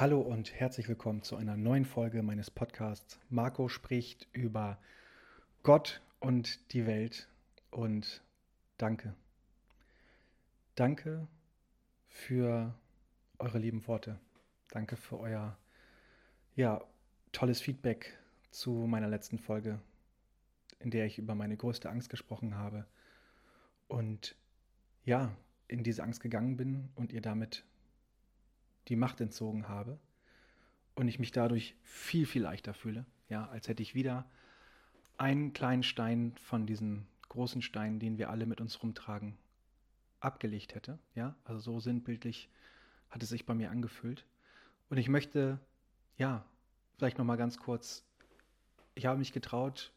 Hallo und herzlich willkommen zu einer neuen Folge meines Podcasts. Marco spricht über Gott und die Welt und danke. Danke für eure lieben Worte. Danke für euer ja, tolles Feedback zu meiner letzten Folge, in der ich über meine größte Angst gesprochen habe und ja, in diese Angst gegangen bin und ihr damit die Macht entzogen habe und ich mich dadurch viel, viel leichter fühle, ja, als hätte ich wieder einen kleinen Stein von diesen großen Steinen, den wir alle mit uns rumtragen, abgelegt hätte, ja, also so sinnbildlich hat es sich bei mir angefühlt. Und ich möchte, ja, vielleicht noch mal ganz kurz, ich habe mich getraut,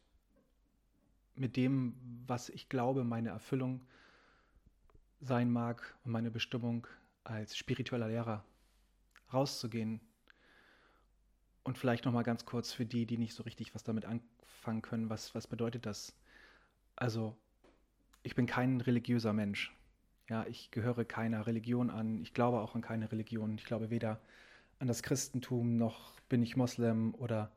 mit dem, was ich glaube, meine Erfüllung sein mag und meine Bestimmung als spiritueller Lehrer rauszugehen. Und vielleicht noch mal ganz kurz für die, die nicht so richtig was damit anfangen können, was, was bedeutet das? Also, ich bin kein religiöser Mensch. Ja, ich gehöre keiner Religion an. Ich glaube auch an keine Religion. Ich glaube weder an das Christentum noch bin ich Moslem oder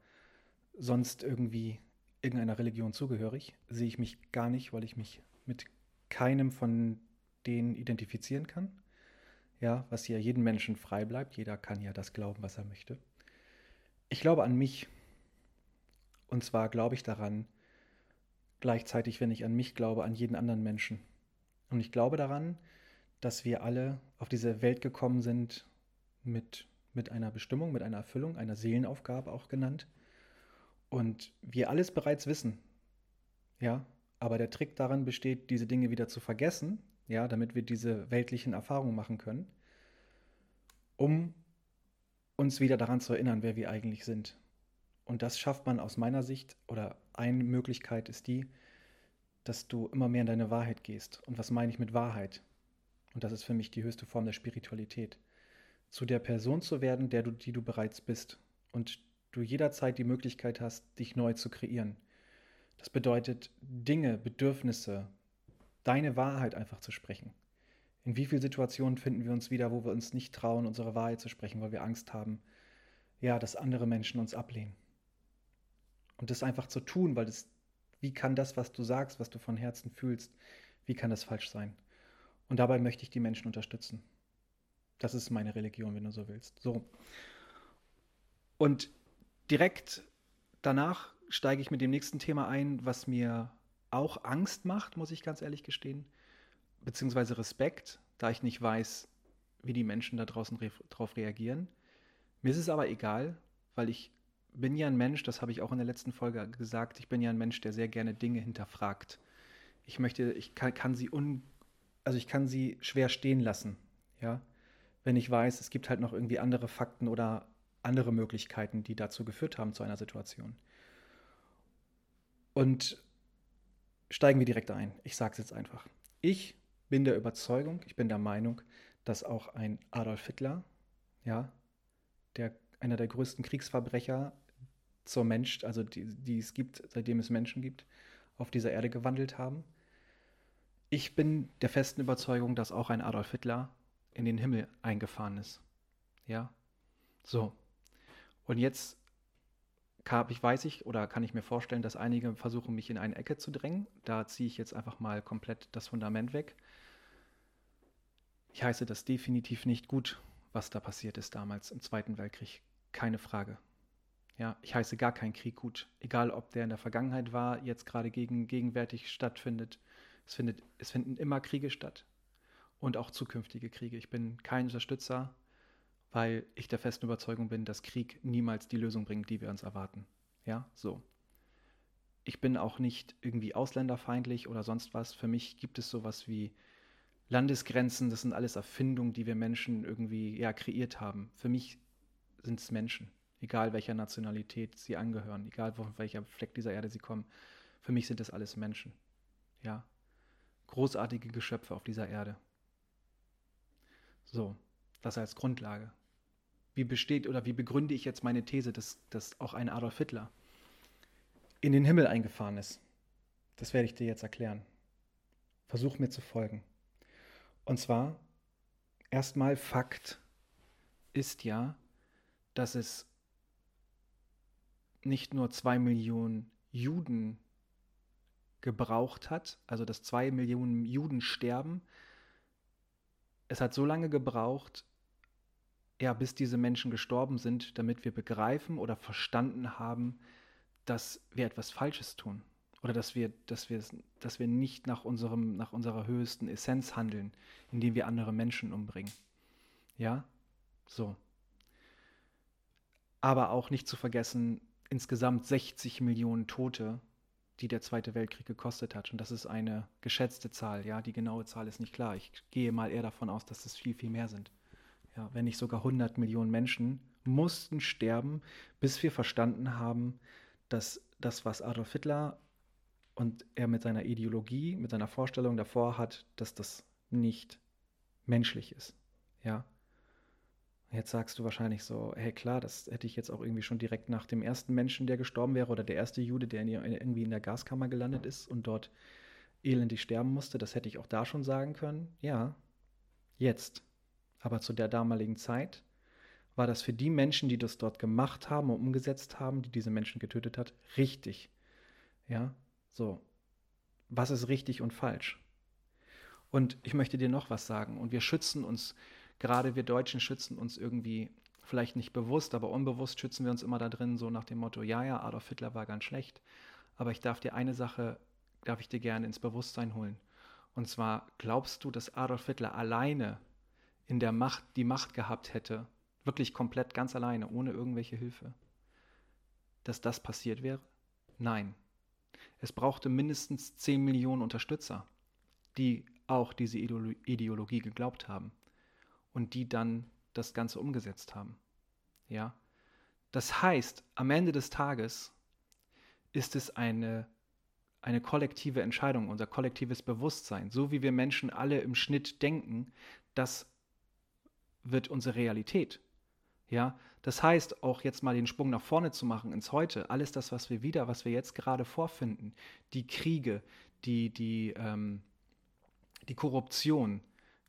sonst irgendwie irgendeiner Religion zugehörig. Sehe ich mich gar nicht, weil ich mich mit keinem von denen identifizieren kann ja, was ja jedem Menschen frei bleibt. Jeder kann ja das glauben, was er möchte. Ich glaube an mich. Und zwar glaube ich daran, gleichzeitig, wenn ich an mich glaube, an jeden anderen Menschen. Und ich glaube daran, dass wir alle auf diese Welt gekommen sind mit, mit einer Bestimmung, mit einer Erfüllung, einer Seelenaufgabe auch genannt. Und wir alles bereits wissen. Ja, aber der Trick daran besteht, diese Dinge wieder zu vergessen ja, damit wir diese weltlichen Erfahrungen machen können, um uns wieder daran zu erinnern, wer wir eigentlich sind. Und das schafft man aus meiner Sicht, oder eine Möglichkeit ist die, dass du immer mehr in deine Wahrheit gehst. Und was meine ich mit Wahrheit? Und das ist für mich die höchste Form der Spiritualität. Zu der Person zu werden, der du, die du bereits bist. Und du jederzeit die Möglichkeit hast, dich neu zu kreieren. Das bedeutet, Dinge, Bedürfnisse, deine Wahrheit einfach zu sprechen. In wie vielen Situationen finden wir uns wieder, wo wir uns nicht trauen, unsere Wahrheit zu sprechen, weil wir Angst haben, ja, dass andere Menschen uns ablehnen. Und das einfach zu tun, weil das, wie kann das, was du sagst, was du von Herzen fühlst, wie kann das falsch sein? Und dabei möchte ich die Menschen unterstützen. Das ist meine Religion, wenn du so willst. So. Und direkt danach steige ich mit dem nächsten Thema ein, was mir auch Angst macht, muss ich ganz ehrlich gestehen, beziehungsweise Respekt, da ich nicht weiß, wie die Menschen da draußen re drauf reagieren. Mir ist es aber egal, weil ich bin ja ein Mensch, das habe ich auch in der letzten Folge gesagt, ich bin ja ein Mensch, der sehr gerne Dinge hinterfragt. Ich möchte, ich kann, kann sie un, also ich kann sie schwer stehen lassen, ja, wenn ich weiß, es gibt halt noch irgendwie andere Fakten oder andere Möglichkeiten, die dazu geführt haben zu einer Situation. Und steigen wir direkt ein. Ich sage es jetzt einfach. Ich bin der Überzeugung, ich bin der Meinung, dass auch ein Adolf Hitler, ja, der, einer der größten Kriegsverbrecher zur Mensch, also die, die es gibt, seitdem es Menschen gibt, auf dieser Erde gewandelt haben. Ich bin der festen Überzeugung, dass auch ein Adolf Hitler in den Himmel eingefahren ist. Ja. So. Und jetzt kann, ich weiß ich oder kann ich mir vorstellen, dass einige versuchen, mich in eine Ecke zu drängen. Da ziehe ich jetzt einfach mal komplett das Fundament weg. Ich heiße das definitiv nicht gut, was da passiert ist damals im Zweiten Weltkrieg. Keine Frage. Ja, ich heiße gar keinen Krieg gut. Egal, ob der in der Vergangenheit war, jetzt gerade gegen, gegenwärtig stattfindet. Es, findet. es finden immer Kriege statt. Und auch zukünftige Kriege. Ich bin kein Unterstützer weil ich der festen Überzeugung bin, dass Krieg niemals die Lösung bringt, die wir uns erwarten. Ja, so. Ich bin auch nicht irgendwie ausländerfeindlich oder sonst was. Für mich gibt es sowas wie Landesgrenzen. Das sind alles Erfindungen, die wir Menschen irgendwie ja, kreiert haben. Für mich sind es Menschen, egal welcher Nationalität sie angehören, egal von welcher Fleck dieser Erde sie kommen. Für mich sind das alles Menschen. Ja, großartige Geschöpfe auf dieser Erde. So, das als Grundlage. Wie besteht oder wie begründe ich jetzt meine These, dass, dass auch ein Adolf Hitler in den Himmel eingefahren ist? Das werde ich dir jetzt erklären. Versuch mir zu folgen. Und zwar, erstmal Fakt ist ja, dass es nicht nur zwei Millionen Juden gebraucht hat, also dass zwei Millionen Juden sterben. Es hat so lange gebraucht, ja, bis diese Menschen gestorben sind, damit wir begreifen oder verstanden haben, dass wir etwas Falsches tun. Oder dass wir, dass wir, dass wir nicht nach, unserem, nach unserer höchsten Essenz handeln, indem wir andere Menschen umbringen. Ja? So. Aber auch nicht zu vergessen, insgesamt 60 Millionen Tote, die der Zweite Weltkrieg gekostet hat. Und das ist eine geschätzte Zahl. Ja, die genaue Zahl ist nicht klar. Ich gehe mal eher davon aus, dass es viel, viel mehr sind. Ja, wenn nicht sogar 100 Millionen Menschen mussten sterben, bis wir verstanden haben, dass das, was Adolf Hitler und er mit seiner Ideologie, mit seiner Vorstellung davor hat, dass das nicht menschlich ist. Ja, Jetzt sagst du wahrscheinlich so, hey klar, das hätte ich jetzt auch irgendwie schon direkt nach dem ersten Menschen, der gestorben wäre, oder der erste Jude, der in, irgendwie in der Gaskammer gelandet ist und dort elendig sterben musste, das hätte ich auch da schon sagen können. Ja, jetzt. Aber zu der damaligen Zeit war das für die Menschen, die das dort gemacht haben und umgesetzt haben, die diese Menschen getötet hat, richtig. Ja, so. Was ist richtig und falsch? Und ich möchte dir noch was sagen. Und wir schützen uns gerade wir Deutschen schützen uns irgendwie vielleicht nicht bewusst, aber unbewusst schützen wir uns immer da drin, so nach dem Motto, ja, ja, Adolf Hitler war ganz schlecht. Aber ich darf dir eine Sache, darf ich dir gerne ins Bewusstsein holen. Und zwar, glaubst du, dass Adolf Hitler alleine in der Macht die Macht gehabt hätte, wirklich komplett ganz alleine, ohne irgendwelche Hilfe, dass das passiert wäre? Nein. Es brauchte mindestens 10 Millionen Unterstützer, die auch diese Ideologie geglaubt haben und die dann das Ganze umgesetzt haben. Ja? Das heißt, am Ende des Tages ist es eine, eine kollektive Entscheidung, unser kollektives Bewusstsein. So wie wir Menschen alle im Schnitt denken, das wird unsere Realität. Ja, das heißt, auch jetzt mal den Sprung nach vorne zu machen ins Heute, alles das, was wir wieder, was wir jetzt gerade vorfinden, die Kriege, die, die, ähm, die Korruption,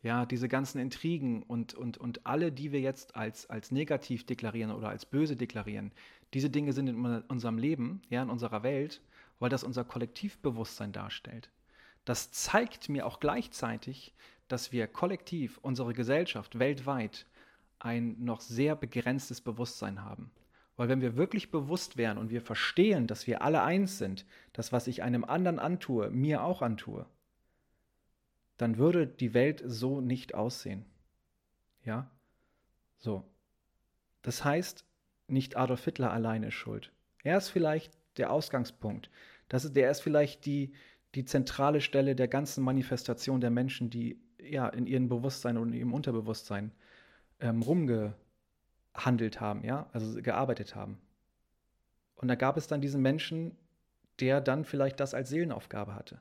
ja, diese ganzen Intrigen und, und, und alle, die wir jetzt als, als negativ deklarieren oder als böse deklarieren, diese Dinge sind in unserem Leben, ja, in unserer Welt, weil das unser Kollektivbewusstsein darstellt. Das zeigt mir auch gleichzeitig, dass wir kollektiv, unsere Gesellschaft weltweit, ein noch sehr begrenztes Bewusstsein haben. Weil wenn wir wirklich bewusst wären und wir verstehen, dass wir alle eins sind, das, was ich einem anderen antue, mir auch antue, dann würde die Welt so nicht aussehen. Ja? So. Das heißt, nicht Adolf Hitler alleine ist schuld. Er ist vielleicht der Ausgangspunkt. Das ist, der ist vielleicht die, die zentrale Stelle der ganzen Manifestation der Menschen, die ja in ihrem Bewusstsein und in ihrem Unterbewusstsein ähm, rumgehandelt haben, ja, also gearbeitet haben. Und da gab es dann diesen Menschen, der dann vielleicht das als Seelenaufgabe hatte.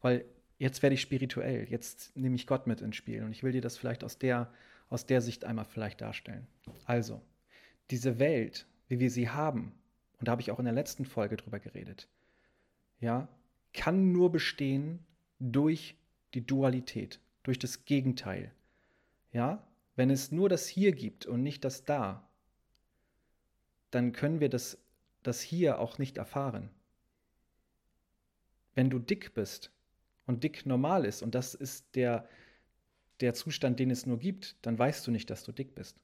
Weil jetzt werde ich spirituell, jetzt nehme ich Gott mit ins Spiel und ich will dir das vielleicht aus der, aus der Sicht einmal vielleicht darstellen. Also, diese Welt, wie wir sie haben, und da habe ich auch in der letzten Folge drüber geredet, ja, kann nur bestehen durch die Dualität, durch das Gegenteil. Ja, wenn es nur das Hier gibt und nicht das Da, dann können wir das, das Hier auch nicht erfahren. Wenn du dick bist, und dick normal ist und das ist der, der Zustand, den es nur gibt, dann weißt du nicht, dass du dick bist.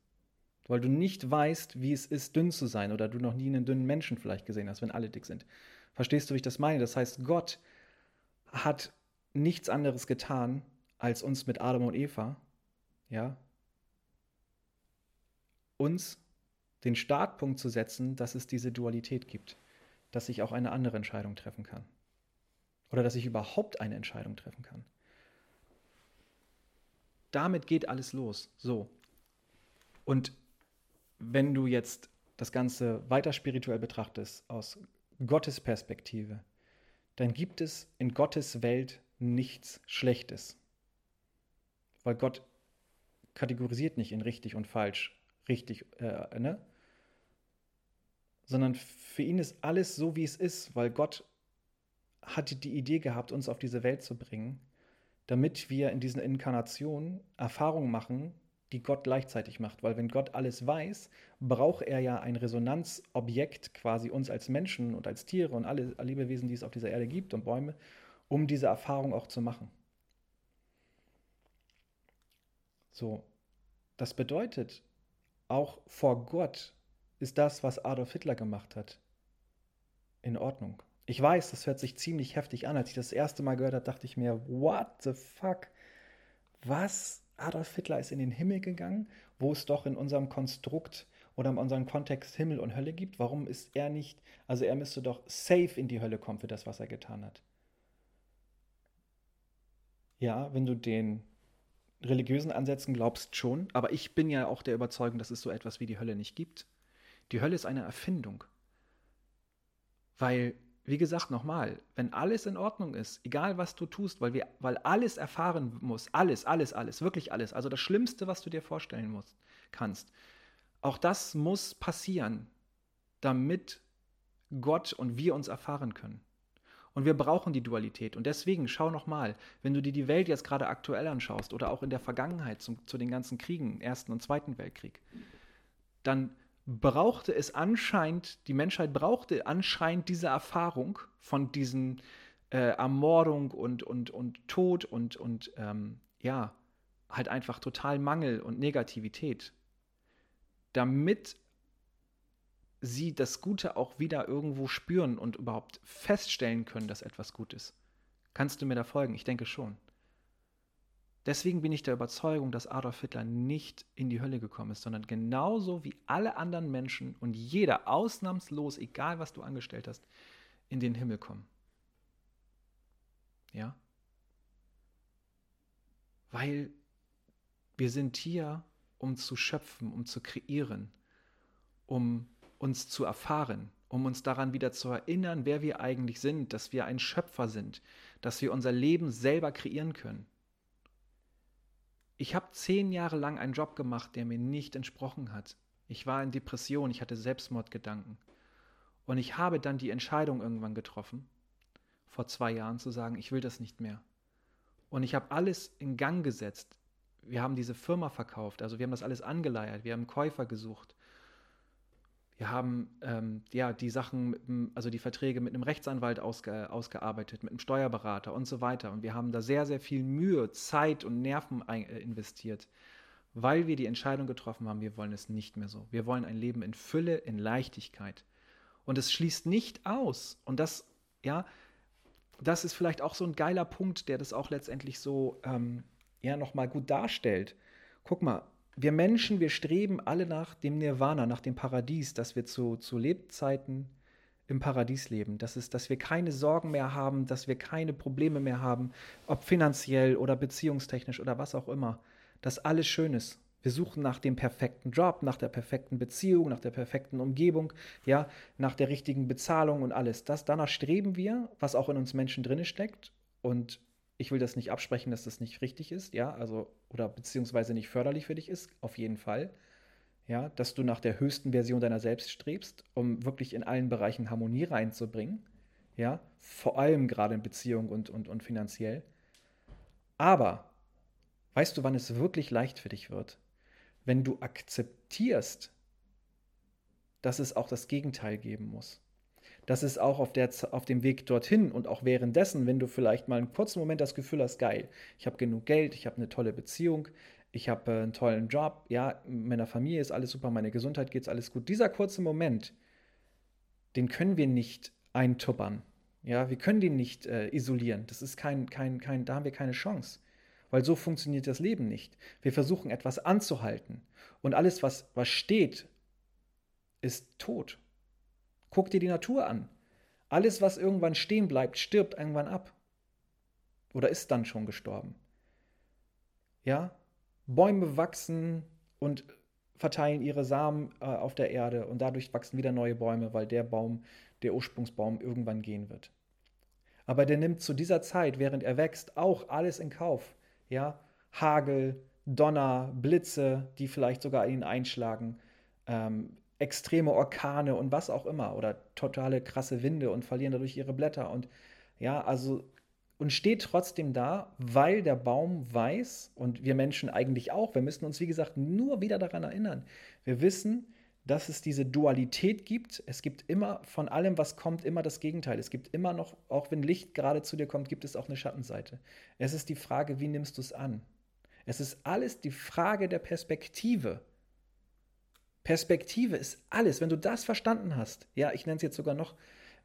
Weil du nicht weißt, wie es ist, dünn zu sein oder du noch nie einen dünnen Menschen vielleicht gesehen hast, wenn alle dick sind. Verstehst du, wie ich das meine? Das heißt, Gott hat nichts anderes getan, als uns mit Adam und Eva, ja, uns den Startpunkt zu setzen, dass es diese Dualität gibt, dass ich auch eine andere Entscheidung treffen kann. Oder dass ich überhaupt eine Entscheidung treffen kann. Damit geht alles los. So. Und wenn du jetzt das Ganze weiter spirituell betrachtest, aus Gottes Perspektive, dann gibt es in Gottes Welt nichts Schlechtes. Weil Gott kategorisiert nicht in richtig und falsch, richtig, äh, ne? Sondern für ihn ist alles so, wie es ist, weil Gott hatte die Idee gehabt, uns auf diese Welt zu bringen, damit wir in diesen Inkarnationen Erfahrungen machen, die Gott gleichzeitig macht. Weil wenn Gott alles weiß, braucht er ja ein Resonanzobjekt, quasi uns als Menschen und als Tiere und alle Lebewesen, die es auf dieser Erde gibt und Bäume, um diese Erfahrung auch zu machen. So, das bedeutet, auch vor Gott ist das, was Adolf Hitler gemacht hat, in Ordnung. Ich weiß, das hört sich ziemlich heftig an. Als ich das erste Mal gehört habe, dachte ich mir, what the fuck? Was? Adolf Hitler ist in den Himmel gegangen, wo es doch in unserem Konstrukt oder in unserem Kontext Himmel und Hölle gibt. Warum ist er nicht, also er müsste doch safe in die Hölle kommen für das, was er getan hat. Ja, wenn du den religiösen Ansätzen glaubst schon, aber ich bin ja auch der Überzeugung, dass es so etwas wie die Hölle nicht gibt. Die Hölle ist eine Erfindung. Weil wie gesagt, nochmal, wenn alles in Ordnung ist, egal was du tust, weil, wir, weil alles erfahren muss, alles, alles, alles, wirklich alles, also das Schlimmste, was du dir vorstellen musst, kannst, auch das muss passieren, damit Gott und wir uns erfahren können. Und wir brauchen die Dualität. Und deswegen schau nochmal, wenn du dir die Welt jetzt gerade aktuell anschaust oder auch in der Vergangenheit zum, zu den ganzen Kriegen, Ersten und Zweiten Weltkrieg, dann brauchte es anscheinend, die Menschheit brauchte anscheinend diese Erfahrung von diesen äh, Ermordung und, und, und Tod und, und ähm, ja, halt einfach total Mangel und Negativität, damit sie das Gute auch wieder irgendwo spüren und überhaupt feststellen können, dass etwas gut ist. Kannst du mir da folgen? Ich denke schon. Deswegen bin ich der Überzeugung, dass Adolf Hitler nicht in die Hölle gekommen ist, sondern genauso wie alle anderen Menschen und jeder ausnahmslos, egal was du angestellt hast, in den Himmel kommen. Ja? Weil wir sind hier, um zu schöpfen, um zu kreieren, um uns zu erfahren, um uns daran wieder zu erinnern, wer wir eigentlich sind, dass wir ein Schöpfer sind, dass wir unser Leben selber kreieren können ich habe zehn Jahre lang einen Job gemacht, der mir nicht entsprochen hat. Ich war in Depression, ich hatte Selbstmordgedanken. Und ich habe dann die Entscheidung irgendwann getroffen, vor zwei Jahren zu sagen, ich will das nicht mehr. Und ich habe alles in Gang gesetzt. Wir haben diese Firma verkauft, also wir haben das alles angeleiert, wir haben Käufer gesucht. Wir haben ähm, ja die Sachen, also die Verträge mit einem Rechtsanwalt ausge, ausgearbeitet, mit einem Steuerberater und so weiter. Und wir haben da sehr, sehr viel Mühe, Zeit und Nerven äh, investiert, weil wir die Entscheidung getroffen haben, wir wollen es nicht mehr so. Wir wollen ein Leben in Fülle, in Leichtigkeit. Und es schließt nicht aus. Und das, ja, das ist vielleicht auch so ein geiler Punkt, der das auch letztendlich so ähm, ja nochmal gut darstellt. Guck mal, wir Menschen, wir streben alle nach dem Nirvana, nach dem Paradies, dass wir zu, zu Lebzeiten im Paradies leben. Das ist, dass wir keine Sorgen mehr haben, dass wir keine Probleme mehr haben, ob finanziell oder beziehungstechnisch oder was auch immer. Dass alles schön ist. Wir suchen nach dem perfekten Job, nach der perfekten Beziehung, nach der perfekten Umgebung, ja, nach der richtigen Bezahlung und alles. Das, danach streben wir, was auch in uns Menschen drin steckt. Und ich will das nicht absprechen, dass das nicht richtig ist, ja, also oder beziehungsweise nicht förderlich für dich ist, auf jeden Fall. Ja, dass du nach der höchsten Version deiner selbst strebst, um wirklich in allen Bereichen Harmonie reinzubringen. Ja, vor allem gerade in Beziehung und, und, und finanziell. Aber weißt du, wann es wirklich leicht für dich wird? Wenn du akzeptierst, dass es auch das Gegenteil geben muss dass es auch auf, der, auf dem Weg dorthin und auch währenddessen, wenn du vielleicht mal einen kurzen Moment das Gefühl hast, geil, ich habe genug Geld, ich habe eine tolle Beziehung, ich habe äh, einen tollen Job, ja, meiner Familie ist alles super, meine Gesundheit geht alles gut. Dieser kurze Moment, den können wir nicht eintuppern. Ja, wir können den nicht äh, isolieren. Das ist kein, kein, kein, da haben wir keine Chance. Weil so funktioniert das Leben nicht. Wir versuchen etwas anzuhalten. Und alles, was, was steht, ist tot. Guck dir die Natur an. Alles, was irgendwann stehen bleibt, stirbt irgendwann ab. Oder ist dann schon gestorben. Ja? Bäume wachsen und verteilen ihre Samen äh, auf der Erde und dadurch wachsen wieder neue Bäume, weil der Baum, der Ursprungsbaum, irgendwann gehen wird. Aber der nimmt zu dieser Zeit, während er wächst, auch alles in Kauf. Ja? Hagel, Donner, Blitze, die vielleicht sogar ihn einschlagen, ähm, extreme Orkane und was auch immer oder totale krasse Winde und verlieren dadurch ihre Blätter und ja, also und steht trotzdem da, weil der Baum weiß und wir Menschen eigentlich auch, wir müssen uns, wie gesagt, nur wieder daran erinnern. Wir wissen, dass es diese Dualität gibt. Es gibt immer von allem, was kommt, immer das Gegenteil. Es gibt immer noch, auch wenn Licht gerade zu dir kommt, gibt es auch eine Schattenseite. Es ist die Frage, wie nimmst du es an? Es ist alles die Frage der Perspektive. Perspektive ist alles. Wenn du das verstanden hast, ja, ich nenne es jetzt sogar noch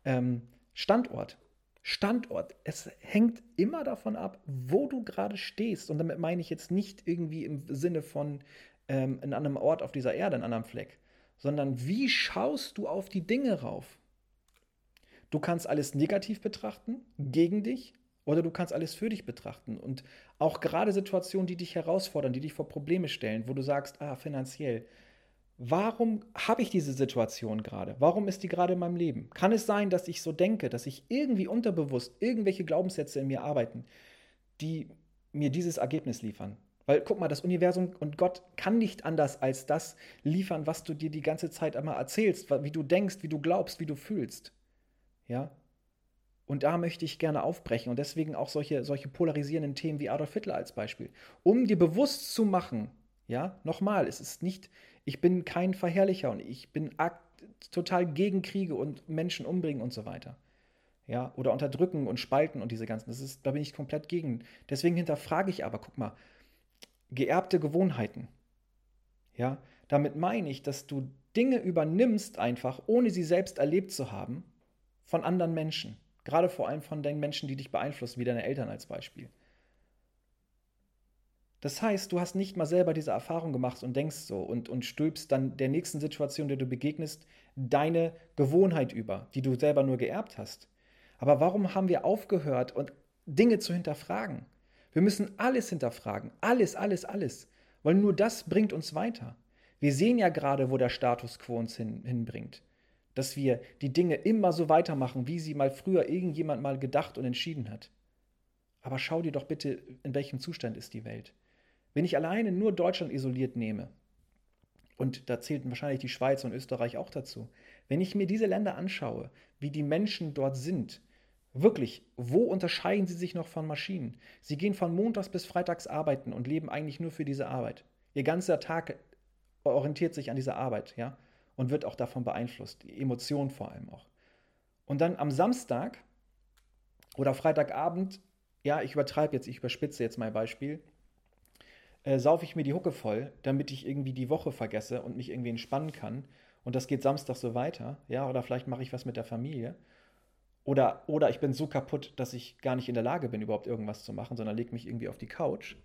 ähm, Standort. Standort. Es hängt immer davon ab, wo du gerade stehst. Und damit meine ich jetzt nicht irgendwie im Sinne von ähm, in einem Ort auf dieser Erde, in einem Fleck, sondern wie schaust du auf die Dinge rauf? Du kannst alles negativ betrachten, gegen dich, oder du kannst alles für dich betrachten. Und auch gerade Situationen, die dich herausfordern, die dich vor Probleme stellen, wo du sagst, ah, finanziell, warum habe ich diese Situation gerade? Warum ist die gerade in meinem Leben? Kann es sein, dass ich so denke, dass ich irgendwie unterbewusst irgendwelche Glaubenssätze in mir arbeiten, die mir dieses Ergebnis liefern? Weil guck mal, das Universum und Gott kann nicht anders als das liefern, was du dir die ganze Zeit einmal erzählst, wie du denkst, wie du glaubst, wie du fühlst. Ja? Und da möchte ich gerne aufbrechen und deswegen auch solche, solche polarisierenden Themen wie Adolf Hitler als Beispiel. Um dir bewusst zu machen, ja, nochmal, es ist nicht ich bin kein Verherrlicher und ich bin total gegen Kriege und Menschen umbringen und so weiter. Ja, oder unterdrücken und spalten und diese ganzen. Das ist, da bin ich komplett gegen. Deswegen hinterfrage ich aber, guck mal, geerbte Gewohnheiten. Ja, damit meine ich, dass du Dinge übernimmst einfach, ohne sie selbst erlebt zu haben, von anderen Menschen. Gerade vor allem von den Menschen, die dich beeinflussen, wie deine Eltern als Beispiel. Das heißt, du hast nicht mal selber diese Erfahrung gemacht und denkst so und, und stülpst dann der nächsten Situation, der du begegnest, deine Gewohnheit über, die du selber nur geerbt hast. Aber warum haben wir aufgehört, und Dinge zu hinterfragen? Wir müssen alles hinterfragen. Alles, alles, alles. Weil nur das bringt uns weiter. Wir sehen ja gerade, wo der Status quo uns hin, hinbringt. Dass wir die Dinge immer so weitermachen, wie sie mal früher irgendjemand mal gedacht und entschieden hat. Aber schau dir doch bitte, in welchem Zustand ist die Welt. Wenn ich alleine nur Deutschland isoliert nehme, und da zählten wahrscheinlich die Schweiz und Österreich auch dazu, wenn ich mir diese Länder anschaue, wie die Menschen dort sind, wirklich, wo unterscheiden sie sich noch von Maschinen? Sie gehen von Montags bis Freitags arbeiten und leben eigentlich nur für diese Arbeit. Ihr ganzer Tag orientiert sich an dieser Arbeit, ja, und wird auch davon beeinflusst, die Emotionen vor allem auch. Und dann am Samstag oder Freitagabend, ja, ich übertreibe jetzt, ich überspitze jetzt mein Beispiel, äh, saufe ich mir die Hucke voll, damit ich irgendwie die Woche vergesse und mich irgendwie entspannen kann. Und das geht Samstag so weiter, ja, oder vielleicht mache ich was mit der Familie. Oder, oder ich bin so kaputt, dass ich gar nicht in der Lage bin, überhaupt irgendwas zu machen, sondern lege mich irgendwie auf die Couch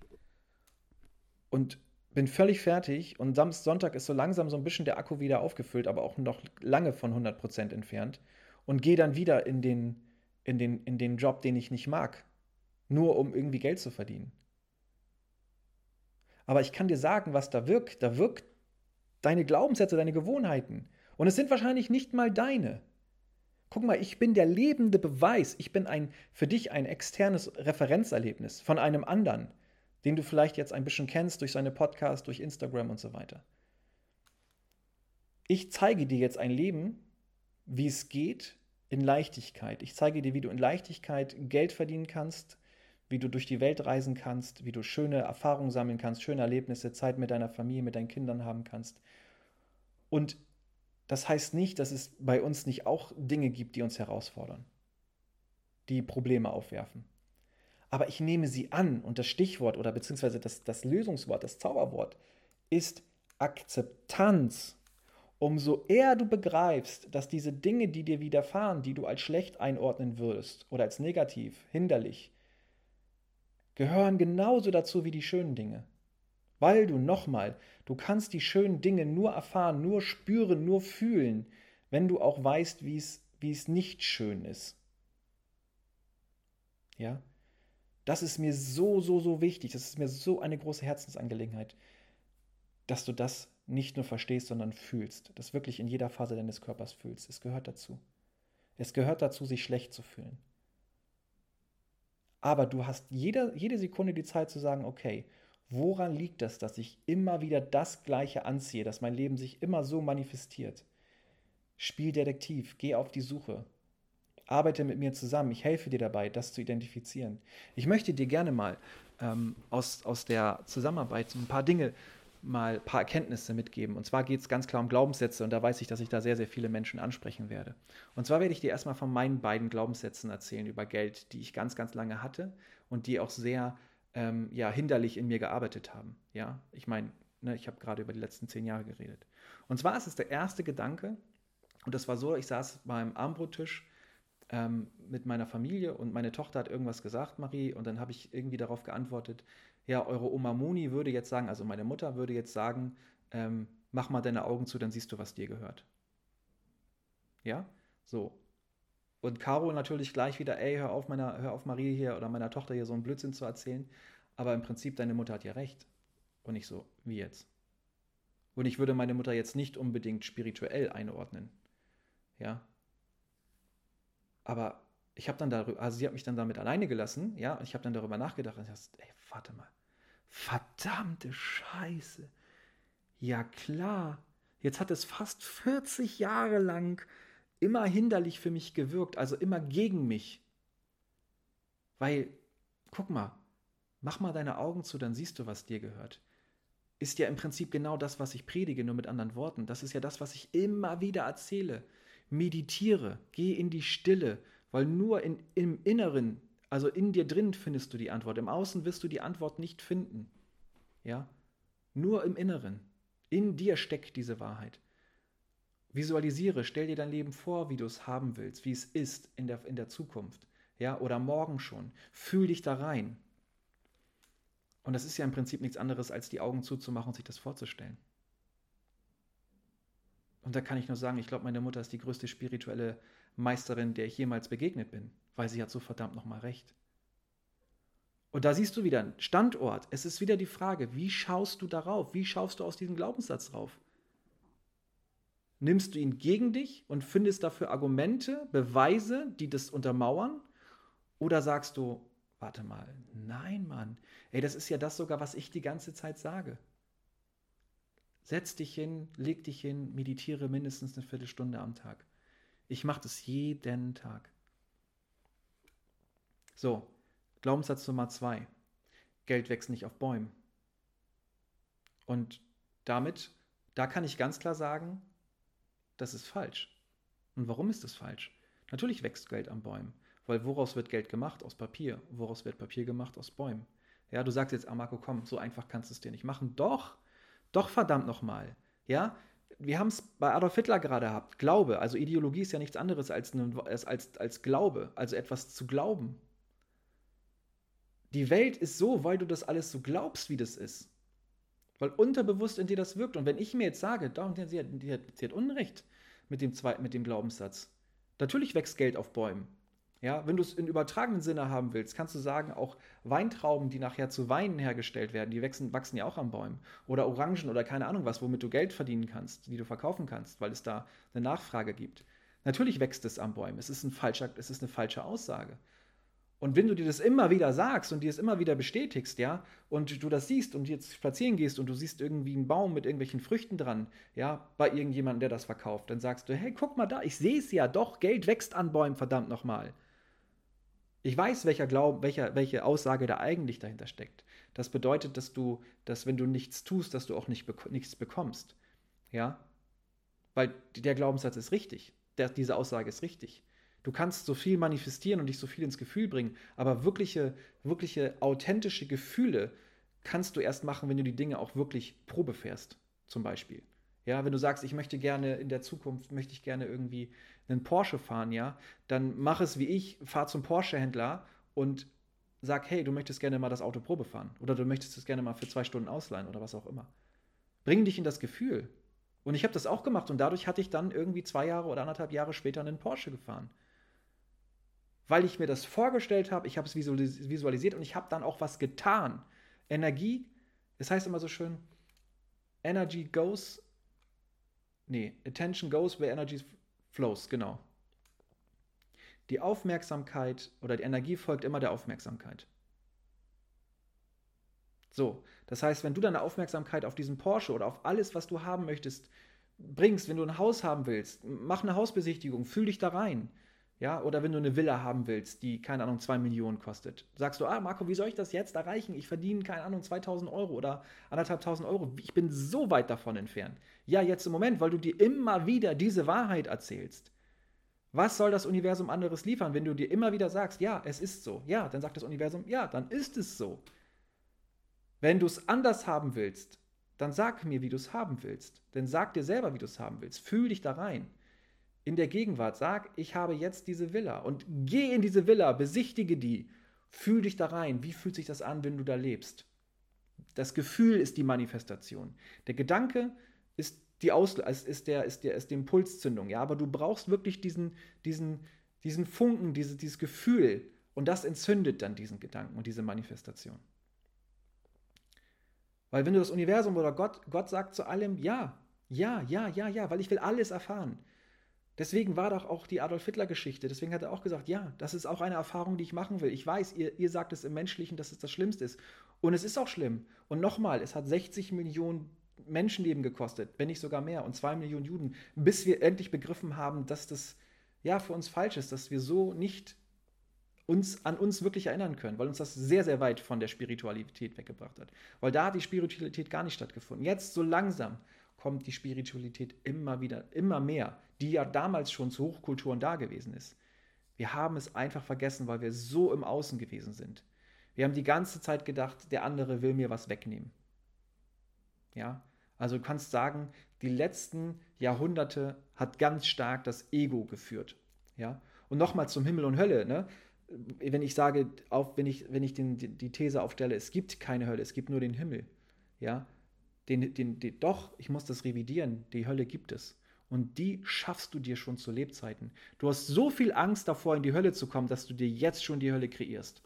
und bin völlig fertig. Und Samstag, Sonntag ist so langsam so ein bisschen der Akku wieder aufgefüllt, aber auch noch lange von 100% entfernt. Und gehe dann wieder in den, in, den, in den Job, den ich nicht mag. Nur um irgendwie Geld zu verdienen. Aber ich kann dir sagen, was da wirkt. Da wirkt deine Glaubenssätze, deine Gewohnheiten. Und es sind wahrscheinlich nicht mal deine. Guck mal, ich bin der lebende Beweis. Ich bin ein für dich ein externes Referenzerlebnis von einem anderen, den du vielleicht jetzt ein bisschen kennst durch seine Podcasts, durch Instagram und so weiter. Ich zeige dir jetzt ein Leben, wie es geht in Leichtigkeit. Ich zeige dir, wie du in Leichtigkeit Geld verdienen kannst, wie du durch die Welt reisen kannst, wie du schöne Erfahrungen sammeln kannst, schöne Erlebnisse, Zeit mit deiner Familie, mit deinen Kindern haben kannst. Und das heißt nicht, dass es bei uns nicht auch Dinge gibt, die uns herausfordern, die Probleme aufwerfen. Aber ich nehme sie an und das Stichwort oder beziehungsweise das, das Lösungswort, das Zauberwort ist Akzeptanz. Umso eher du begreifst, dass diese Dinge, die dir widerfahren, die du als schlecht einordnen würdest oder als negativ, hinderlich, gehören genauso dazu wie die schönen Dinge. Weil du nochmal, du kannst die schönen Dinge nur erfahren, nur spüren, nur fühlen, wenn du auch weißt, wie es, wie es nicht schön ist. Ja? Das ist mir so, so, so wichtig. Das ist mir so eine große Herzensangelegenheit, dass du das nicht nur verstehst, sondern fühlst. Das wirklich in jeder Phase deines Körpers fühlst. Es gehört dazu. Es gehört dazu, sich schlecht zu fühlen. Aber du hast jede, jede Sekunde die Zeit zu sagen, okay, woran liegt das, dass ich immer wieder das Gleiche anziehe, dass mein Leben sich immer so manifestiert? Spiel Detektiv, geh auf die Suche. arbeite mit mir zusammen. Ich helfe dir dabei, das zu identifizieren. Ich möchte dir gerne mal ähm, aus, aus der Zusammenarbeit ein paar Dinge, mal ein paar Erkenntnisse mitgeben. Und zwar geht es ganz klar um Glaubenssätze und da weiß ich, dass ich da sehr, sehr viele Menschen ansprechen werde. Und zwar werde ich dir erstmal von meinen beiden Glaubenssätzen erzählen über Geld, die ich ganz, ganz lange hatte und die auch sehr ähm, ja, hinderlich in mir gearbeitet haben. Ja, ich meine, ne, ich habe gerade über die letzten zehn Jahre geredet. Und zwar ist es der erste Gedanke, und das war so, ich saß beim Armbrottisch ähm, mit meiner Familie und meine Tochter hat irgendwas gesagt, Marie, und dann habe ich irgendwie darauf geantwortet, ja, eure Oma Moni würde jetzt sagen, also meine Mutter würde jetzt sagen, ähm, mach mal deine Augen zu, dann siehst du, was dir gehört. Ja, so. Und Caro natürlich gleich wieder, ey, hör auf, meiner, hör auf Marie hier oder meiner Tochter hier so einen Blödsinn zu erzählen. Aber im Prinzip, deine Mutter hat ja recht. Und ich so, wie jetzt? Und ich würde meine Mutter jetzt nicht unbedingt spirituell einordnen. Ja. Aber ich habe dann darüber, also sie hat mich dann damit alleine gelassen, ja, und ich habe dann darüber nachgedacht und ich dachte, ey, warte mal. Verdammte Scheiße. Ja klar. Jetzt hat es fast 40 Jahre lang immer hinderlich für mich gewirkt, also immer gegen mich. Weil, guck mal, mach mal deine Augen zu, dann siehst du, was dir gehört. Ist ja im Prinzip genau das, was ich predige, nur mit anderen Worten. Das ist ja das, was ich immer wieder erzähle meditiere, geh in die Stille, weil nur in, im Inneren, also in dir drin findest du die Antwort. Im Außen wirst du die Antwort nicht finden. Ja? Nur im Inneren. In dir steckt diese Wahrheit. Visualisiere, stell dir dein Leben vor, wie du es haben willst, wie es ist in der, in der Zukunft. Ja, oder morgen schon. Fühl dich da rein. Und das ist ja im Prinzip nichts anderes, als die Augen zuzumachen und sich das vorzustellen. Und da kann ich nur sagen, ich glaube, meine Mutter ist die größte spirituelle Meisterin, der ich jemals begegnet bin, weil sie hat so verdammt nochmal recht. Und da siehst du wieder einen Standort. Es ist wieder die Frage, wie schaust du darauf? Wie schaust du aus diesem Glaubenssatz rauf? Nimmst du ihn gegen dich und findest dafür Argumente, Beweise, die das untermauern? Oder sagst du, warte mal, nein, Mann, ey, das ist ja das sogar, was ich die ganze Zeit sage. Setz dich hin, leg dich hin, meditiere mindestens eine Viertelstunde am Tag. Ich mache das jeden Tag. So, Glaubenssatz Nummer zwei. Geld wächst nicht auf Bäumen. Und damit, da kann ich ganz klar sagen, das ist falsch. Und warum ist das falsch? Natürlich wächst Geld an Bäumen. Weil woraus wird Geld gemacht? Aus Papier. Woraus wird Papier gemacht? Aus Bäumen. Ja, du sagst jetzt, ah Marco, komm, so einfach kannst du es dir nicht machen. Doch, doch verdammt nochmal. Ja, wir haben es bei Adolf Hitler gerade gehabt. Glaube, also Ideologie ist ja nichts anderes als, als, als, als Glaube, also etwas zu glauben. Die Welt ist so, weil du das alles so glaubst, wie das ist. Weil unterbewusst in dir das wirkt. Und wenn ich mir jetzt sage, sie hat, sie hat, sie hat Unrecht mit dem, zweiten, mit dem Glaubenssatz. Natürlich wächst Geld auf Bäumen. Ja, wenn du es in übertragenen Sinne haben willst, kannst du sagen, auch Weintrauben, die nachher zu Weinen hergestellt werden, die wachsen, wachsen ja auch an Bäumen. Oder Orangen oder keine Ahnung was, womit du Geld verdienen kannst, die du verkaufen kannst, weil es da eine Nachfrage gibt. Natürlich wächst es an Bäumen. Es ist, ein falscher, es ist eine falsche Aussage. Und wenn du dir das immer wieder sagst und dir es immer wieder bestätigst, ja, und du das siehst und jetzt spazieren gehst und du siehst irgendwie einen Baum mit irgendwelchen Früchten dran, ja, bei irgendjemandem, der das verkauft, dann sagst du, hey, guck mal da, ich sehe es ja, doch, Geld wächst an Bäumen, verdammt nochmal. Ich weiß, welcher Glaub, welcher, welche Aussage da eigentlich dahinter steckt. Das bedeutet, dass du, dass wenn du nichts tust, dass du auch nicht nichts bekommst. Ja? Weil der Glaubenssatz ist richtig. Der, diese Aussage ist richtig. Du kannst so viel manifestieren und dich so viel ins Gefühl bringen, aber wirkliche, wirkliche authentische Gefühle kannst du erst machen, wenn du die Dinge auch wirklich Probe fährst, zum Beispiel. Ja, wenn du sagst, ich möchte gerne in der Zukunft, möchte ich gerne irgendwie einen Porsche fahren, ja, dann mach es wie ich, fahr zum Porsche-Händler und sag, hey, du möchtest gerne mal das Auto Probe fahren oder du möchtest es gerne mal für zwei Stunden ausleihen oder was auch immer. Bring dich in das Gefühl. Und ich habe das auch gemacht und dadurch hatte ich dann irgendwie zwei Jahre oder anderthalb Jahre später einen Porsche gefahren. Weil ich mir das vorgestellt habe, ich habe es visualisiert und ich habe dann auch was getan. Energie, es heißt immer so schön, Energy goes Nee, Attention goes where energy flows, genau. Die Aufmerksamkeit oder die Energie folgt immer der Aufmerksamkeit. So, das heißt, wenn du deine Aufmerksamkeit auf diesen Porsche oder auf alles, was du haben möchtest, bringst, wenn du ein Haus haben willst, mach eine Hausbesichtigung, fühl dich da rein. Ja, oder wenn du eine Villa haben willst, die, keine Ahnung, 2 Millionen kostet. Sagst du, ah, Marco, wie soll ich das jetzt erreichen? Ich verdiene, keine Ahnung, 2000 Euro oder anderthalbtausend Euro. Ich bin so weit davon entfernt. Ja, jetzt im Moment, weil du dir immer wieder diese Wahrheit erzählst. Was soll das Universum anderes liefern, wenn du dir immer wieder sagst, ja, es ist so. Ja, dann sagt das Universum, ja, dann ist es so. Wenn du es anders haben willst, dann sag mir, wie du es haben willst. Denn sag dir selber, wie du es haben willst. Fühl dich da rein in der Gegenwart. Sag, ich habe jetzt diese Villa und geh in diese Villa, besichtige die, fühl dich da rein. Wie fühlt sich das an, wenn du da lebst? Das Gefühl ist die Manifestation. Der Gedanke ist die Aus ist der, ist der, ist die Impulszündung, ja, aber du brauchst wirklich diesen, diesen, diesen Funken, diese, dieses Gefühl und das entzündet dann diesen Gedanken und diese Manifestation. Weil wenn du das Universum oder Gott, Gott sagt zu allem ja, ja, ja, ja, ja, weil ich will alles erfahren. Deswegen war doch auch die Adolf Hitler-Geschichte. Deswegen hat er auch gesagt, ja, das ist auch eine Erfahrung, die ich machen will. Ich weiß, ihr, ihr sagt es im Menschlichen, dass es das Schlimmste ist. Und es ist auch schlimm. Und nochmal, es hat 60 Millionen Menschenleben gekostet, wenn nicht sogar mehr, und zwei Millionen Juden, bis wir endlich begriffen haben, dass das ja für uns falsch ist, dass wir so nicht uns an uns wirklich erinnern können, weil uns das sehr, sehr weit von der Spiritualität weggebracht hat. Weil da hat die Spiritualität gar nicht stattgefunden. Jetzt so langsam kommt die Spiritualität immer wieder, immer mehr, die ja damals schon zu Hochkulturen da gewesen ist. Wir haben es einfach vergessen, weil wir so im Außen gewesen sind. Wir haben die ganze Zeit gedacht, der andere will mir was wegnehmen. Ja, also du kannst sagen, die letzten Jahrhunderte hat ganz stark das Ego geführt. Ja, und nochmal zum Himmel und Hölle. Ne? Wenn ich sage, auf, wenn ich, wenn ich den, die These aufstelle, es gibt keine Hölle, es gibt nur den Himmel. Ja, den, den, den, doch, ich muss das revidieren, die Hölle gibt es. Und die schaffst du dir schon zu Lebzeiten. Du hast so viel Angst davor, in die Hölle zu kommen, dass du dir jetzt schon die Hölle kreierst.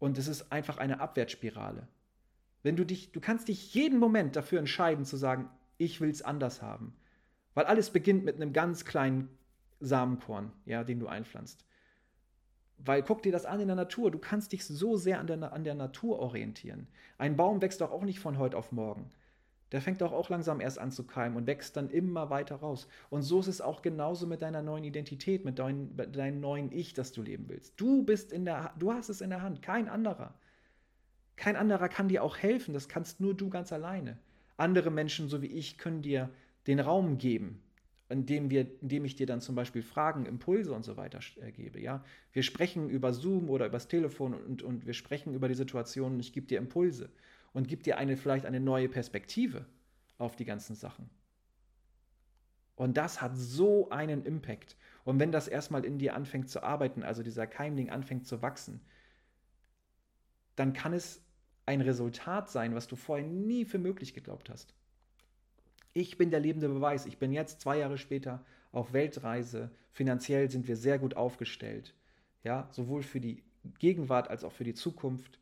Und es ist einfach eine Abwärtsspirale. Wenn du dich, du kannst dich jeden Moment dafür entscheiden zu sagen, ich will es anders haben. Weil alles beginnt mit einem ganz kleinen Samenkorn, ja, den du einpflanzt. Weil guck dir das an in der Natur. Du kannst dich so sehr an der, an der Natur orientieren. Ein Baum wächst doch auch nicht von heute auf morgen. Der fängt doch auch langsam erst an zu keimen und wächst dann immer weiter raus. Und so ist es auch genauso mit deiner neuen Identität, mit dein, deinem neuen Ich, das du leben willst. Du bist in der, du hast es in der Hand, kein anderer. Kein anderer kann dir auch helfen, das kannst nur du ganz alleine. Andere Menschen, so wie ich, können dir den Raum geben, indem, wir, indem ich dir dann zum Beispiel Fragen, Impulse und so weiter äh, gebe. Ja? Wir sprechen über Zoom oder übers Telefon und, und wir sprechen über die Situation und ich gebe dir Impulse und gebe dir eine, vielleicht eine neue Perspektive auf die ganzen Sachen. Und das hat so einen Impact. Und wenn das erstmal in dir anfängt zu arbeiten, also dieser Keimling anfängt zu wachsen, dann kann es ein Resultat sein, was du vorher nie für möglich geglaubt hast. Ich bin der lebende Beweis. Ich bin jetzt zwei Jahre später auf Weltreise. Finanziell sind wir sehr gut aufgestellt. Ja, sowohl für die Gegenwart als auch für die Zukunft.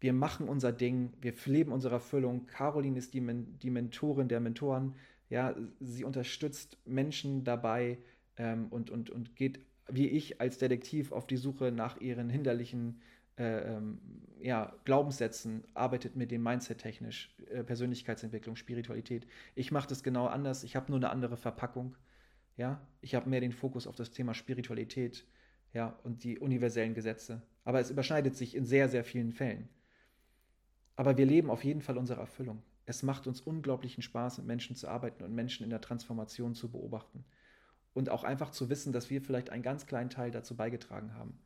Wir machen unser Ding, wir leben unsere Erfüllung. Caroline ist die, Men die Mentorin der Mentoren. Ja, sie unterstützt Menschen dabei ähm, und, und, und geht wie ich als Detektiv auf die Suche nach ihren hinderlichen äh, ähm, ja, Glaubenssätzen, arbeitet mit dem Mindset technisch, äh, Persönlichkeitsentwicklung, Spiritualität. Ich mache das genau anders. Ich habe nur eine andere Verpackung. Ja, ich habe mehr den Fokus auf das Thema Spiritualität, ja, und die universellen Gesetze. Aber es überschneidet sich in sehr, sehr vielen Fällen. Aber wir leben auf jeden Fall unsere Erfüllung. Es macht uns unglaublichen Spaß, mit Menschen zu arbeiten und Menschen in der Transformation zu beobachten. Und auch einfach zu wissen, dass wir vielleicht einen ganz kleinen Teil dazu beigetragen haben.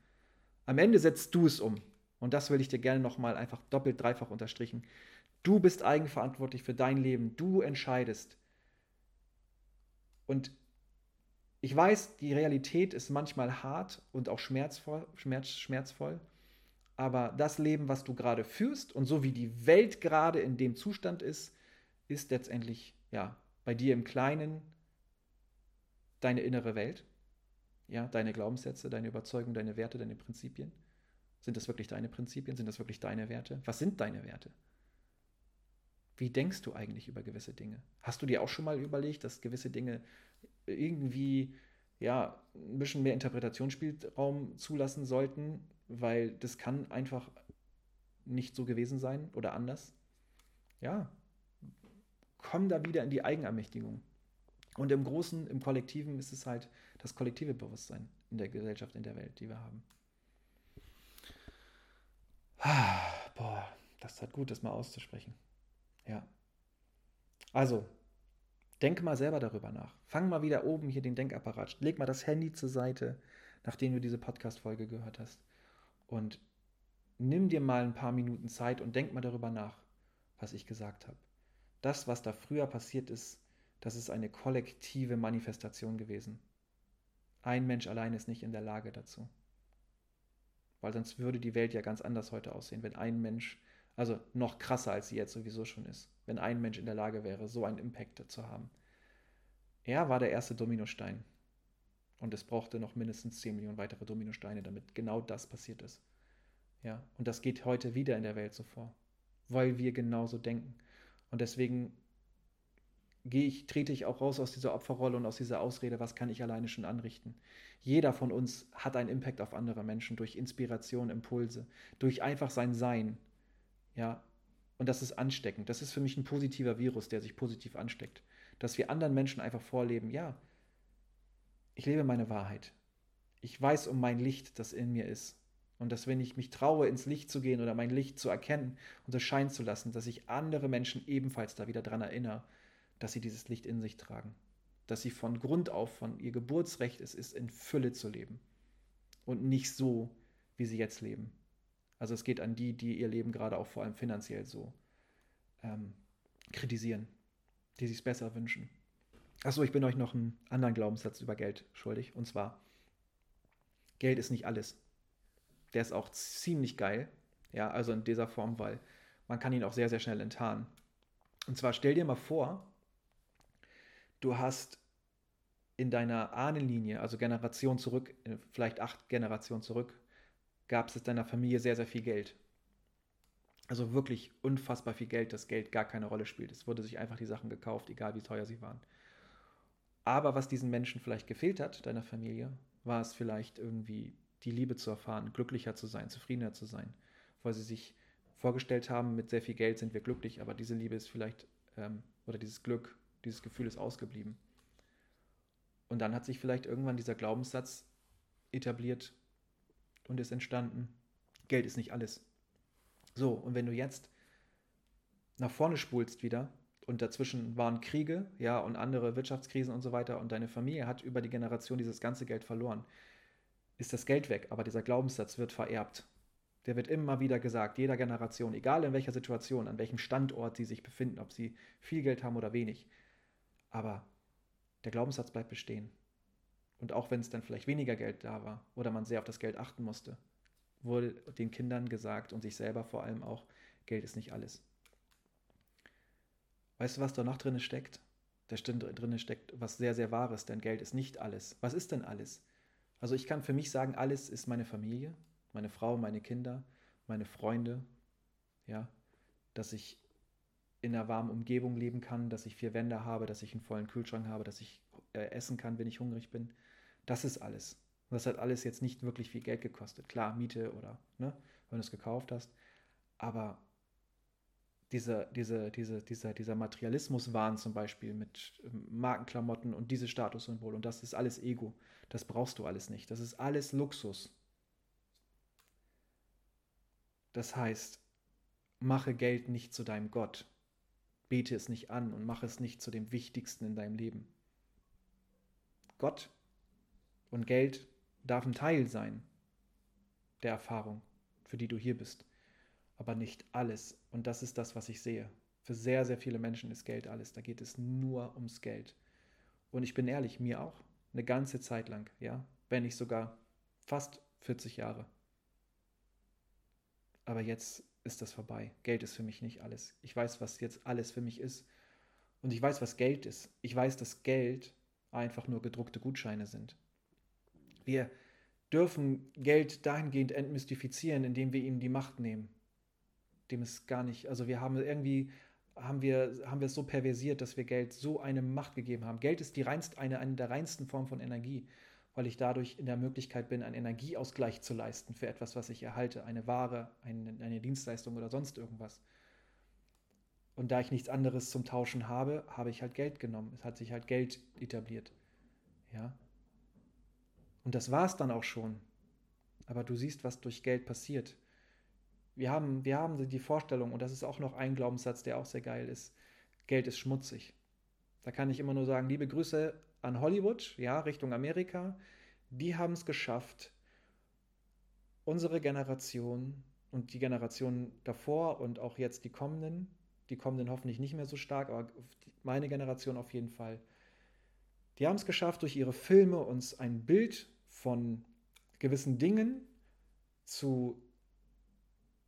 Am Ende setzt du es um. Und das will ich dir gerne nochmal einfach doppelt, dreifach unterstrichen. Du bist eigenverantwortlich für dein Leben. Du entscheidest. Und ich weiß, die Realität ist manchmal hart und auch schmerzvoll, schmerz, schmerzvoll. Aber das Leben, was du gerade führst und so wie die Welt gerade in dem Zustand ist, ist letztendlich ja bei dir im Kleinen deine innere Welt. Ja, deine Glaubenssätze, deine Überzeugungen, deine Werte, deine Prinzipien. Sind das wirklich deine Prinzipien? Sind das wirklich deine Werte? Was sind deine Werte? Wie denkst du eigentlich über gewisse Dinge? Hast du dir auch schon mal überlegt, dass gewisse Dinge irgendwie ja, ein bisschen mehr Interpretationsspielraum zulassen sollten, weil das kann einfach nicht so gewesen sein oder anders? Ja, komm da wieder in die Eigenermächtigung. Und im Großen, im Kollektiven ist es halt das kollektive Bewusstsein in der Gesellschaft, in der Welt, die wir haben. Boah, das hat gut, das mal auszusprechen. Ja. Also, denk mal selber darüber nach. Fang mal wieder oben hier den Denkapparat. Leg mal das Handy zur Seite, nachdem du diese Podcast-Folge gehört hast. Und nimm dir mal ein paar Minuten Zeit und denk mal darüber nach, was ich gesagt habe. Das, was da früher passiert ist, das ist eine kollektive Manifestation gewesen. Ein Mensch allein ist nicht in der Lage dazu. Weil sonst würde die Welt ja ganz anders heute aussehen, wenn ein Mensch, also noch krasser als sie jetzt sowieso schon ist, wenn ein Mensch in der Lage wäre, so einen Impact zu haben. Er war der erste Dominostein. Und es brauchte noch mindestens 10 Millionen weitere Dominosteine, damit genau das passiert ist. Ja, und das geht heute wieder in der Welt so vor, weil wir genauso denken. Und deswegen gehe ich, trete ich auch raus aus dieser Opferrolle und aus dieser Ausrede, was kann ich alleine schon anrichten. Jeder von uns hat einen Impact auf andere Menschen durch Inspiration, Impulse, durch einfach sein Sein. Ja, und das ist ansteckend. Das ist für mich ein positiver Virus, der sich positiv ansteckt. Dass wir anderen Menschen einfach vorleben, ja, ich lebe meine Wahrheit. Ich weiß um mein Licht, das in mir ist. Und dass wenn ich mich traue, ins Licht zu gehen oder mein Licht zu erkennen und es scheinen zu lassen, dass ich andere Menschen ebenfalls da wieder dran erinnere, dass sie dieses Licht in sich tragen. Dass sie von Grund auf, von ihr Geburtsrecht es ist, in Fülle zu leben. Und nicht so, wie sie jetzt leben. Also es geht an die, die ihr Leben gerade auch vor allem finanziell so ähm, kritisieren, die sich es besser wünschen. Achso, ich bin euch noch einen anderen Glaubenssatz über Geld schuldig. Und zwar, Geld ist nicht alles. Der ist auch ziemlich geil. Ja, also in dieser Form, weil man kann ihn auch sehr, sehr schnell enttarnen. Und zwar stell dir mal vor, du hast in deiner Ahnenlinie, also Generation zurück, äh, vielleicht acht Generationen zurück, gab es deiner Familie sehr, sehr viel Geld. Also wirklich unfassbar viel Geld, das Geld gar keine Rolle spielt. Es wurde sich einfach die Sachen gekauft, egal wie teuer sie waren. Aber was diesen Menschen vielleicht gefehlt hat, deiner Familie, war es vielleicht irgendwie die Liebe zu erfahren, glücklicher zu sein, zufriedener zu sein, weil sie sich vorgestellt haben, mit sehr viel Geld sind wir glücklich, aber diese Liebe ist vielleicht, ähm, oder dieses Glück dieses Gefühl ist ausgeblieben. Und dann hat sich vielleicht irgendwann dieser Glaubenssatz etabliert und ist entstanden, Geld ist nicht alles. So, und wenn du jetzt nach vorne spulst wieder und dazwischen waren Kriege, ja, und andere Wirtschaftskrisen und so weiter und deine Familie hat über die Generation dieses ganze Geld verloren, ist das Geld weg, aber dieser Glaubenssatz wird vererbt. Der wird immer wieder gesagt, jeder Generation, egal in welcher Situation, an welchem Standort sie sich befinden, ob sie viel Geld haben oder wenig. Aber der Glaubenssatz bleibt bestehen. Und auch wenn es dann vielleicht weniger Geld da war oder man sehr auf das Geld achten musste, wurde den Kindern gesagt und sich selber vor allem auch, Geld ist nicht alles. Weißt du, was da noch drin steckt? Da drin steckt was sehr, sehr Wahres, denn Geld ist nicht alles. Was ist denn alles? Also ich kann für mich sagen, alles ist meine Familie, meine Frau, meine Kinder, meine Freunde, ja, dass ich in einer warmen Umgebung leben kann, dass ich vier Wände habe, dass ich einen vollen Kühlschrank habe, dass ich äh, essen kann, wenn ich hungrig bin. Das ist alles. Und das hat alles jetzt nicht wirklich viel Geld gekostet. Klar, Miete oder, ne, wenn du es gekauft hast. Aber diese, diese, diese, dieser, dieser Materialismuswahn zum Beispiel mit ähm, Markenklamotten und diese Statussymbole und das ist alles Ego. Das brauchst du alles nicht. Das ist alles Luxus. Das heißt, mache Geld nicht zu deinem Gott. Bete es nicht an und mache es nicht zu dem Wichtigsten in deinem Leben. Gott und Geld darf ein Teil sein der Erfahrung, für die du hier bist, aber nicht alles. Und das ist das, was ich sehe. Für sehr, sehr viele Menschen ist Geld alles. Da geht es nur ums Geld. Und ich bin ehrlich, mir auch. Eine ganze Zeit lang, ja. Wenn nicht sogar fast 40 Jahre. Aber jetzt ist das vorbei. Geld ist für mich nicht alles. Ich weiß, was jetzt alles für mich ist. Und ich weiß, was Geld ist. Ich weiß, dass Geld einfach nur gedruckte Gutscheine sind. Wir dürfen Geld dahingehend entmystifizieren, indem wir ihnen die Macht nehmen. Dem ist gar nicht, also wir haben irgendwie, haben wir, haben wir es so perversiert, dass wir Geld so eine Macht gegeben haben. Geld ist die reinst, eine, eine der reinsten Formen von Energie weil ich dadurch in der Möglichkeit bin, einen Energieausgleich zu leisten für etwas, was ich erhalte, eine Ware, eine, eine Dienstleistung oder sonst irgendwas. Und da ich nichts anderes zum Tauschen habe, habe ich halt Geld genommen. Es hat sich halt Geld etabliert. Ja. Und das war es dann auch schon. Aber du siehst, was durch Geld passiert. Wir haben, wir haben die Vorstellung, und das ist auch noch ein Glaubenssatz, der auch sehr geil ist, Geld ist schmutzig. Da kann ich immer nur sagen, liebe Grüße an Hollywood, ja, Richtung Amerika. Die haben es geschafft, unsere Generation und die Generation davor und auch jetzt die kommenden, die kommenden hoffentlich nicht mehr so stark, aber meine Generation auf jeden Fall, die haben es geschafft, durch ihre Filme uns ein Bild von gewissen Dingen zu,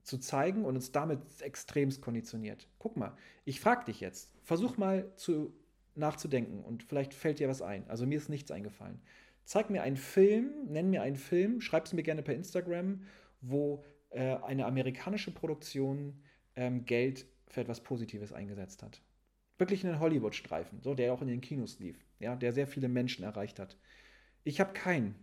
zu zeigen und uns damit extremst konditioniert. Guck mal, ich frage dich jetzt, versuch mal zu nachzudenken und vielleicht fällt dir was ein. Also mir ist nichts eingefallen. Zeig mir einen Film, nenn mir einen Film, schreib es mir gerne per Instagram, wo äh, eine amerikanische Produktion ähm, Geld für etwas Positives eingesetzt hat. Wirklich einen Hollywood-Streifen, so, der auch in den Kinos lief, ja, der sehr viele Menschen erreicht hat. Ich habe keinen.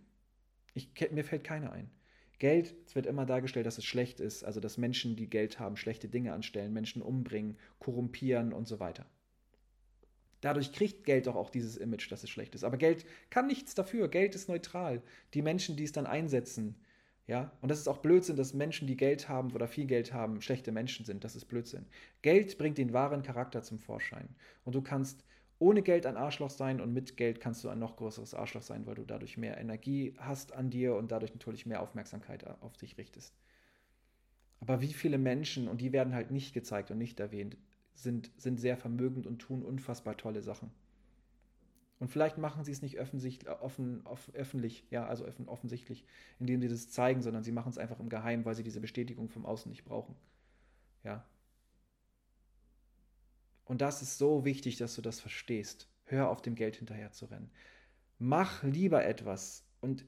Ich, mir fällt keiner ein. Geld, es wird immer dargestellt, dass es schlecht ist, also dass Menschen, die Geld haben, schlechte Dinge anstellen, Menschen umbringen, korrumpieren und so weiter. Dadurch kriegt Geld doch auch dieses Image, dass es schlecht ist. Aber Geld kann nichts dafür. Geld ist neutral. Die Menschen, die es dann einsetzen, ja, und das ist auch Blödsinn, dass Menschen, die Geld haben oder viel Geld haben, schlechte Menschen sind. Das ist Blödsinn. Geld bringt den wahren Charakter zum Vorschein. Und du kannst ohne Geld ein Arschloch sein und mit Geld kannst du ein noch größeres Arschloch sein, weil du dadurch mehr Energie hast an dir und dadurch natürlich mehr Aufmerksamkeit auf dich richtest. Aber wie viele Menschen, und die werden halt nicht gezeigt und nicht erwähnt, sind, sind sehr vermögend und tun unfassbar tolle Sachen. Und vielleicht machen sie es nicht öffentlich, offen, off, öffentlich, ja, also offen, offensichtlich, indem sie das zeigen, sondern sie machen es einfach im Geheimen, weil sie diese Bestätigung vom Außen nicht brauchen. Ja. Und das ist so wichtig, dass du das verstehst. Hör auf, dem Geld hinterher zu rennen. Mach lieber etwas und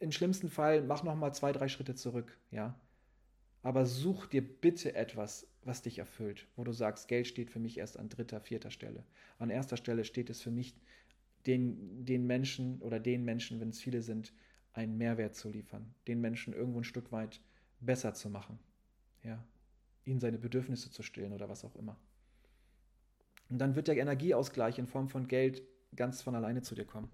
im schlimmsten Fall mach noch mal zwei, drei Schritte zurück, ja. Aber such dir bitte etwas, was dich erfüllt, wo du sagst, Geld steht für mich erst an dritter, vierter Stelle. An erster Stelle steht es für mich den, den Menschen oder den Menschen, wenn es viele sind, einen Mehrwert zu liefern, den Menschen irgendwo ein Stück weit besser zu machen, ja, ihnen seine Bedürfnisse zu stillen oder was auch immer. Und dann wird der Energieausgleich in Form von Geld ganz von alleine zu dir kommen.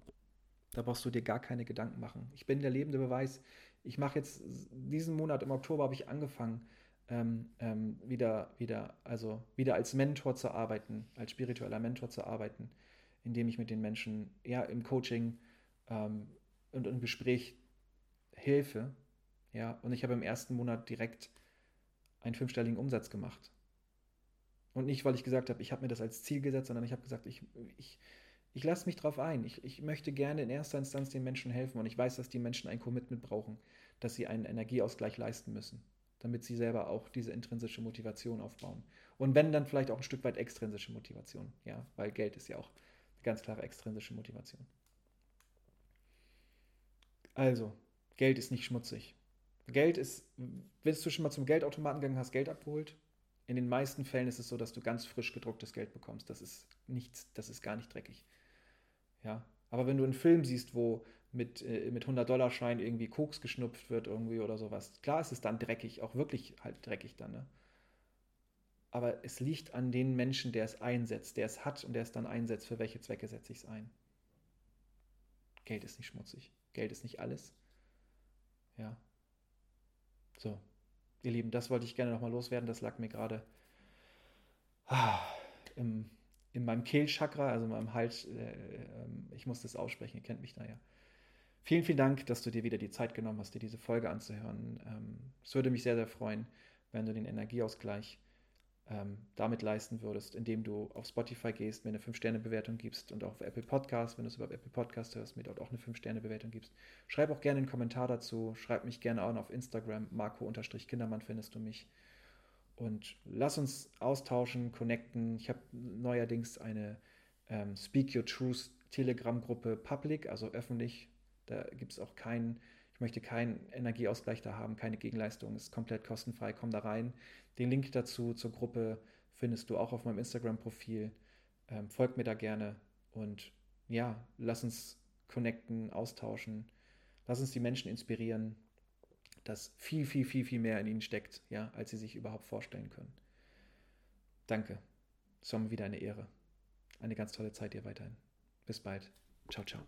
Da brauchst du dir gar keine Gedanken machen. Ich bin der lebende Beweis. Ich mache jetzt diesen Monat im Oktober habe ich angefangen, ähm, ähm, wieder, wieder, also wieder als Mentor zu arbeiten, als spiritueller Mentor zu arbeiten indem ich mit den Menschen ja im Coaching ähm, und im Gespräch helfe. Ja, und ich habe im ersten Monat direkt einen fünfstelligen Umsatz gemacht. Und nicht, weil ich gesagt habe, ich habe mir das als Ziel gesetzt, sondern ich habe gesagt, ich, ich, ich lasse mich darauf ein. Ich, ich möchte gerne in erster Instanz den Menschen helfen und ich weiß, dass die Menschen ein Commitment brauchen, dass sie einen Energieausgleich leisten müssen, damit sie selber auch diese intrinsische Motivation aufbauen. Und wenn dann vielleicht auch ein Stück weit extrinsische Motivation, ja, weil Geld ist ja auch Ganz klare extrinsische Motivation. Also, Geld ist nicht schmutzig. Geld ist, wenn du schon mal zum Geldautomaten gegangen hast, Geld abgeholt, in den meisten Fällen ist es so, dass du ganz frisch gedrucktes Geld bekommst. Das ist nichts, das ist gar nicht dreckig. Ja, aber wenn du einen Film siehst, wo mit, äh, mit 100-Dollar-Schein irgendwie Koks geschnupft wird irgendwie oder sowas, klar ist es dann dreckig, auch wirklich halt dreckig dann, ne? aber es liegt an den Menschen, der es einsetzt, der es hat und der es dann einsetzt, für welche Zwecke setze ich es ein. Geld ist nicht schmutzig. Geld ist nicht alles. Ja. So, ihr Lieben, das wollte ich gerne nochmal loswerden. Das lag mir gerade ah, im, in meinem Kehlchakra, also in meinem Hals. Äh, äh, ich muss das aussprechen, ihr kennt mich da ja. Vielen, vielen Dank, dass du dir wieder die Zeit genommen hast, dir diese Folge anzuhören. Ähm, es würde mich sehr, sehr freuen, wenn du den Energieausgleich ähm, damit leisten würdest, indem du auf Spotify gehst, mir eine 5-Sterne-Bewertung gibst und auch auf Apple Podcast, wenn du es über Apple Podcast hörst, mir dort auch eine 5-Sterne-Bewertung gibst. Schreib auch gerne einen Kommentar dazu, schreib mich gerne auch auf Instagram, Marco-Kindermann findest du mich. Und lass uns austauschen, connecten. Ich habe neuerdings eine ähm, Speak Your Truth Telegram-Gruppe public, also öffentlich. Da gibt es auch keinen ich möchte keinen Energieausgleich da haben, keine Gegenleistung, ist komplett kostenfrei, komm da rein. Den Link dazu zur Gruppe findest du auch auf meinem Instagram-Profil. Ähm, folgt mir da gerne und ja, lass uns connecten, austauschen, lass uns die Menschen inspirieren, dass viel, viel, viel, viel mehr in ihnen steckt, ja, als sie sich überhaupt vorstellen können. Danke. Es war mir wieder eine Ehre. Eine ganz tolle Zeit dir weiterhin. Bis bald. Ciao, ciao.